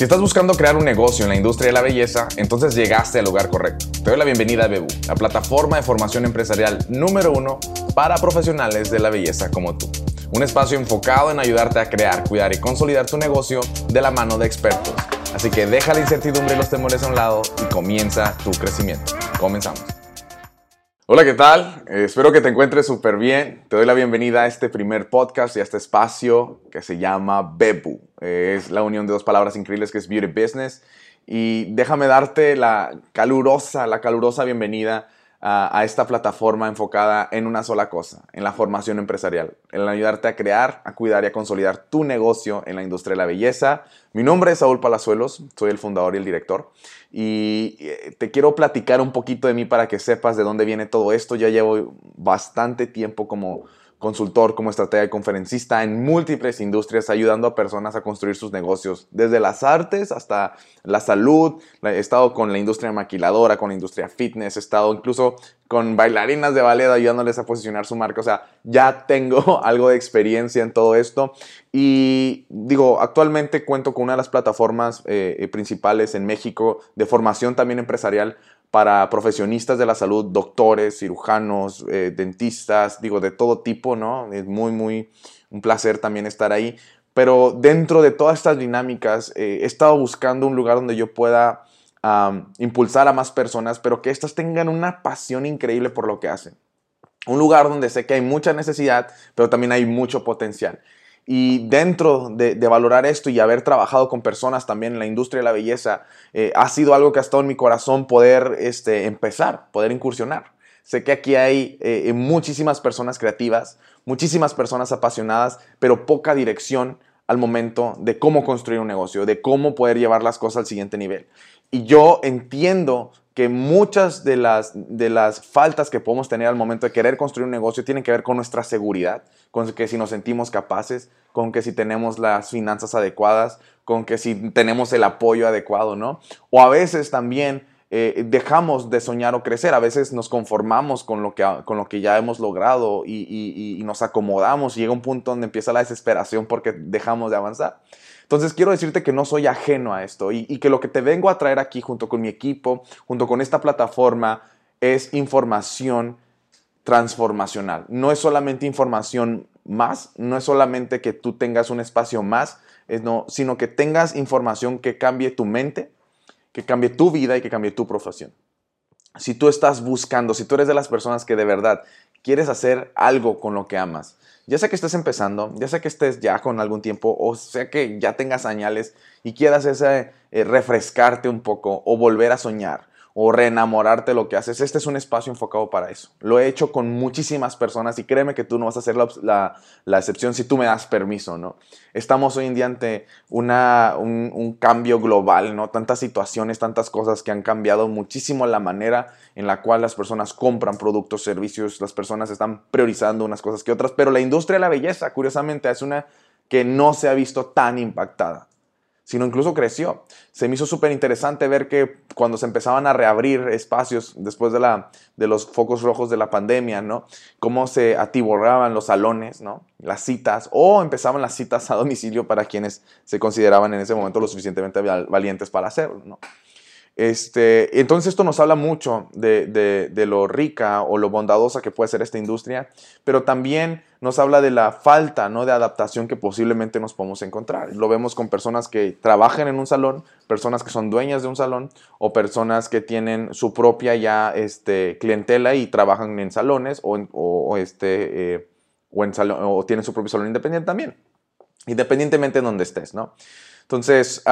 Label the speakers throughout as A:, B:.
A: Si estás buscando crear un negocio en la industria de la belleza, entonces llegaste al lugar correcto. Te doy la bienvenida a Bebu, la plataforma de formación empresarial número uno para profesionales de la belleza como tú. Un espacio enfocado en ayudarte a crear, cuidar y consolidar tu negocio de la mano de expertos. Así que deja la incertidumbre y los temores a un lado y comienza tu crecimiento. Comenzamos. Hola, ¿qué tal? Eh, espero que te encuentres súper bien. Te doy la bienvenida a este primer podcast y a este espacio que se llama Bebu. Eh, es la unión de dos palabras increíbles que es Beauty Business. Y déjame darte la calurosa, la calurosa bienvenida a, esta plataforma enfocada en una sola cosa, en la formación empresarial, en ayudarte a crear, a cuidar y a consolidar tu negocio en la industria de la belleza. Mi nombre es Saúl Palazuelos, soy el fundador y el director y eh, te quiero platicar un poquito de mí para que sepas de dónde viene todo esto. Ya llevo bastante tiempo como consultor como estratega y conferencista en múltiples industrias, ayudando a personas a construir sus negocios, desde las artes hasta la salud. He estado con la industria maquiladora, con la industria fitness, he estado incluso con bailarinas de ballet ayudándoles a posicionar su marca. O sea, ya tengo algo de experiencia en todo esto. Y digo, actualmente cuento con una de las plataformas eh, principales en México de formación también empresarial para profesionistas de la salud, doctores, cirujanos, eh, dentistas, digo, de todo tipo, ¿no? Es muy, muy un placer también estar ahí. Pero dentro de todas estas dinámicas, eh, he estado buscando un lugar donde yo pueda impulsar a más personas, pero que éstas tengan una pasión increíble por lo que hacen. Un lugar donde sé que hay mucha necesidad, pero también hay mucho potencial. Y dentro de, valorar esto y haber trabajado con personas también en la industria de la belleza, eh, ha sido algo que ha estado en mi corazón poder este, empezar, poder incursionar. Sé que aquí hay eh, eh, muchísimas personas creativas, muchísimas personas apasionadas, pero poca dirección al momento de cómo construir un negocio, de cómo poder llevar las cosas al siguiente nivel. Y yo entiendo que muchas de las, de las faltas que podemos tener al momento de querer construir un negocio tienen que ver con nuestra seguridad, con que si nos sentimos capaces, con que si tenemos las finanzas adecuadas, con que si tenemos el apoyo adecuado, ¿no? O a veces también eh, dejamos de soñar o crecer, a veces nos conformamos con lo que, con lo que ya hemos logrado y, y nos acomodamos y llega un punto donde empieza la desesperación porque dejamos de avanzar. Entonces quiero decirte que no soy ajeno a esto y, que lo que te vengo a traer aquí junto con mi equipo, junto con esta plataforma, es información transformacional. No es solamente información más, no es solamente que tú tengas un espacio más, no, sino que tengas información que cambie tu mente, que cambie tu vida y que cambie tu profesión. Si tú estás buscando, si tú eres de las personas que de verdad quieres hacer algo con lo que amas, ya sea que estés empezando, ya sea que estés ya con algún tiempo, o sea que ya tengas señales y quieras ese, eh, refrescarte un poco o volver a soñar o reenamorarte lo que haces, este es un espacio enfocado para eso. Lo he hecho con muchísimas personas y créeme que tú no vas a ser la, excepción si tú me das permiso, ¿no? Estamos hoy en día ante una, un, un, cambio global, ¿no? Tantas situaciones, tantas cosas que han cambiado muchísimo la manera en la cual las personas compran productos, servicios, las personas están priorizando unas cosas que otras, pero la industria de la belleza, curiosamente, es una que no se ha visto tan impactada sino incluso creció. Se me hizo súper interesante ver que cuando se empezaban a reabrir espacios después de, la, de los focos rojos de la pandemia, ¿no? Cómo se atiborraban los salones, ¿no? Las citas, o empezaban las citas a domicilio para quienes se consideraban en ese momento lo suficientemente valientes para hacerlo, ¿no? Este, entonces esto nos habla mucho de, lo rica o lo bondadosa que puede ser esta industria, pero también nos habla de la falta ¿no? de adaptación que posiblemente nos podemos encontrar. Lo vemos con personas que trabajan en un salón, personas que son dueñas de un salón o personas que tienen su propia ya este, clientela y trabajan en salones o, este, eh, o, en o tienen su propio salón independiente también, independientemente de donde estés. ¿no? Entonces,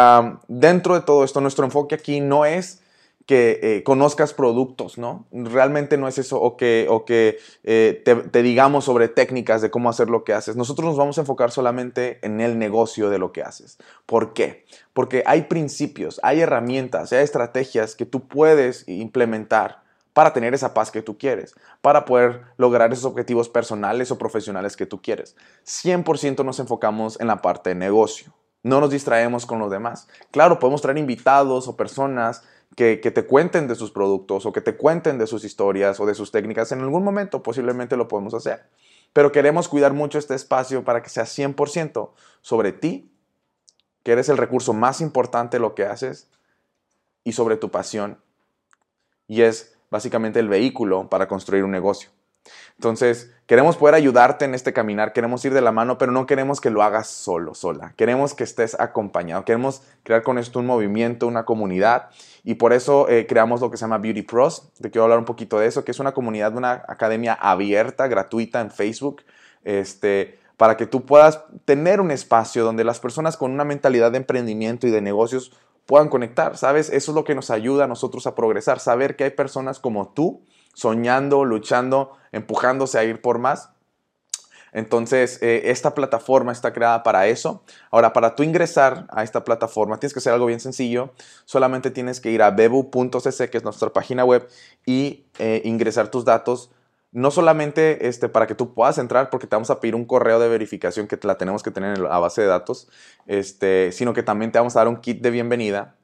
A: dentro de todo esto, nuestro enfoque aquí no es que eh, conozcas productos, ¿no? Realmente no es eso, o que, eh, te, digamos sobre técnicas de cómo hacer lo que haces. Nosotros nos vamos a enfocar solamente en el negocio de lo que haces. ¿Por qué? Porque hay principios, hay herramientas, hay estrategias que tú puedes implementar para tener esa paz que tú quieres, para poder lograr esos objetivos personales o profesionales que tú quieres. 100% nos enfocamos en la parte de negocio. No nos distraemos con los demás. Claro, podemos traer invitados o personas que, te cuenten de sus productos o que te cuenten de sus historias o de sus técnicas. En algún momento posiblemente lo podemos hacer. Pero queremos cuidar mucho este espacio para que sea 100% sobre ti, que eres el recurso más importante lo que haces y sobre tu pasión. Y es básicamente el vehículo para construir un negocio. Entonces, queremos poder ayudarte en este caminar, queremos ir de la mano, pero no queremos que lo hagas solo, sola. Queremos que estés acompañado, queremos crear con esto un movimiento, una comunidad, y por eso eh, creamos lo que se llama Beauty Pros. Te quiero hablar un poquito de eso, que es una comunidad, una academia abierta, gratuita en Facebook, este, para que tú puedas tener un espacio donde las personas con una mentalidad de emprendimiento y de negocios puedan conectar, ¿sabes? Eso es lo que nos ayuda a nosotros a progresar, saber que hay personas como tú soñando, luchando, empujándose a ir por más. Entonces, eh, esta plataforma está creada para eso. Ahora, para tú ingresar a esta plataforma, tienes que hacer algo bien sencillo. Solamente tienes que ir a bebu.cc, que es nuestra página web, y eh, ingresar tus datos no solamente este, para que tú puedas entrar, porque te vamos a pedir un correo de verificación que la tenemos que tener en la base de datos, este, sino que también te vamos a dar un kit de bienvenida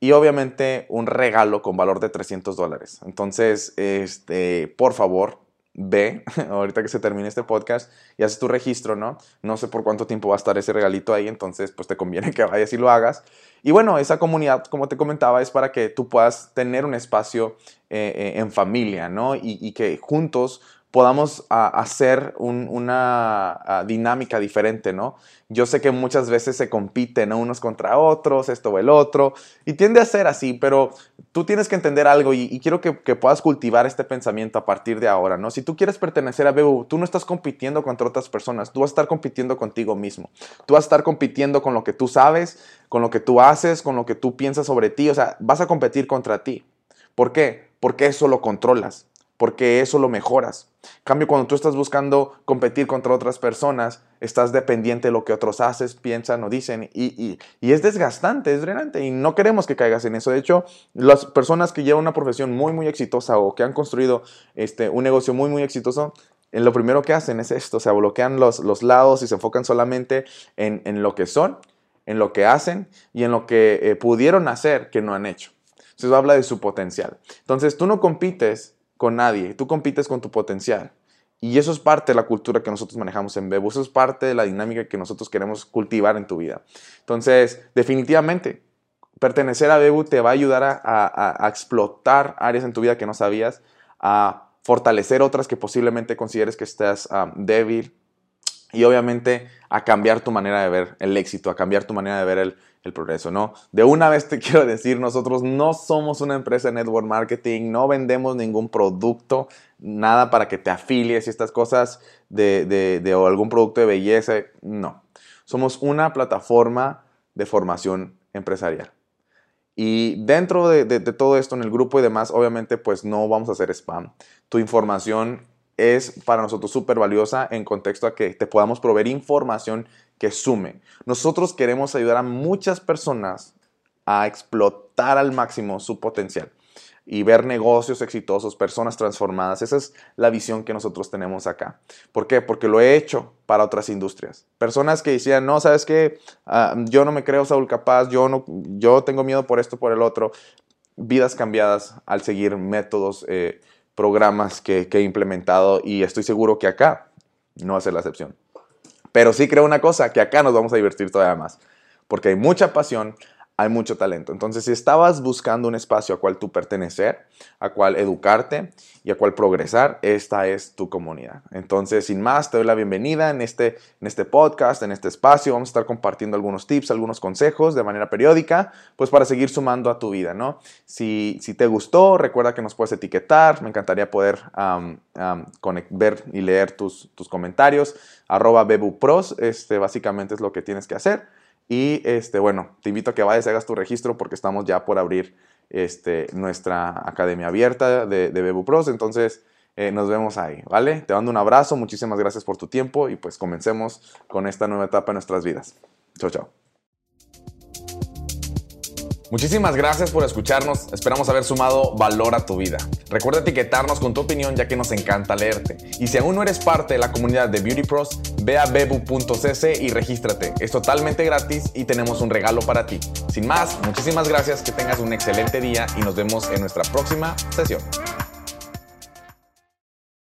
A: y obviamente un regalo con valor de 300 dólares. Entonces, este, por favor, ve, ahorita que se termine este podcast, y haces tu registro, ¿no? No sé por cuánto tiempo va a estar ese regalito ahí, entonces pues te conviene que vayas y lo hagas. Y bueno, esa comunidad, como te comentaba, es para que tú puedas tener un espacio eh, eh, en familia, ¿no? Y, y que juntos podamos hacer una dinámica diferente, ¿no? Yo sé que muchas veces se compiten unos contra otros, esto o el otro, y tiende a ser así, pero tú tienes que entender algo y, quiero que, puedas cultivar este pensamiento a partir de ahora, ¿no? Si tú quieres pertenecer a Bebu, tú no estás compitiendo contra otras personas, tú vas a estar compitiendo contigo mismo, tú vas a estar compitiendo con lo que tú sabes, con lo que tú haces, con lo que tú piensas sobre ti, o sea, vas a competir contra ti. ¿Por qué? Porque eso lo controlas porque eso lo mejoras. En cambio, cuando tú estás buscando competir contra otras personas, estás dependiente de lo que otros haces, piensan o dicen, y, es desgastante, es drenante, y no queremos que caigas en eso. De hecho, las personas que llevan una profesión muy, muy exitosa o que han construido este, un negocio muy, muy exitoso, en lo primero que hacen es esto, o sea, bloquean los, los lados y se enfocan solamente en, lo que son, en lo que hacen y en lo que eh, pudieron hacer que no han hecho. Eso habla de su potencial. Entonces, tú no compites con nadie, tú compites con tu potencial. Y eso es parte de la cultura que nosotros manejamos en Bebu, eso es parte de la dinámica que nosotros queremos cultivar en tu vida. Entonces, definitivamente, pertenecer a Bebu te va a ayudar a, explotar áreas en tu vida que no sabías, a fortalecer otras que posiblemente consideres que estás débil y obviamente a cambiar tu manera de ver el éxito, a cambiar tu manera de ver el, progreso, ¿no? De una vez te quiero decir, nosotros no somos una empresa de network marketing, no vendemos ningún producto, nada para que te afilies y estas cosas de, de, algún producto de belleza, no. Somos una plataforma de formación empresarial. Y dentro de, de, todo esto, en el grupo y demás, obviamente, pues no vamos a hacer spam. Tu información es para nosotros súper valiosa en contexto a que te podamos proveer información que sume. Nosotros queremos ayudar a muchas personas a explotar al máximo su potencial y ver negocios exitosos, personas transformadas. Esa es la visión que nosotros tenemos acá. ¿Por qué? Porque lo he hecho para otras industrias. Personas que decían, no, sabes qué, ah, yo no me creo Saúl capaz, yo, no, yo tengo miedo por esto, por el otro. Vidas cambiadas al seguir métodos, eh, programas que, he implementado y estoy seguro que acá no va a ser la excepción. Pero sí creo una cosa, que acá nos vamos a divertir todavía más, porque hay mucha pasión, hay mucho talento. Entonces, si estabas buscando un espacio a cual tú pertenecer, a cual educarte y a cual progresar, esta es tu comunidad. Entonces, sin más, te doy la bienvenida en este, en este podcast, en este espacio. Vamos a estar compartiendo algunos tips, algunos consejos de manera periódica, pues para seguir sumando a tu vida, ¿no? Si, si te gustó, recuerda que nos puedes etiquetar. Me encantaría poder ver y leer tus, tus comentarios. Arroba BebuPros, este, básicamente es lo que tienes que hacer. Y este, bueno, te invito a que vayas y hagas tu registro porque estamos ya por abrir este, nuestra academia abierta de, de Bebu Pros. Entonces, eh, nos vemos ahí, ¿vale? Te mando un abrazo, muchísimas gracias por tu tiempo y pues comencemos con esta nueva etapa en nuestras vidas. Chao, chao. Muchísimas gracias por escucharnos, esperamos haber sumado valor a tu vida. Recuerda etiquetarnos con tu opinión ya que nos encanta leerte. Y si aún no eres parte de la comunidad de Beauty Pros, ve a bebu.cc y regístrate. Es totalmente gratis y tenemos un regalo para ti. Sin más, muchísimas gracias, que tengas un excelente día y nos vemos en nuestra próxima sesión.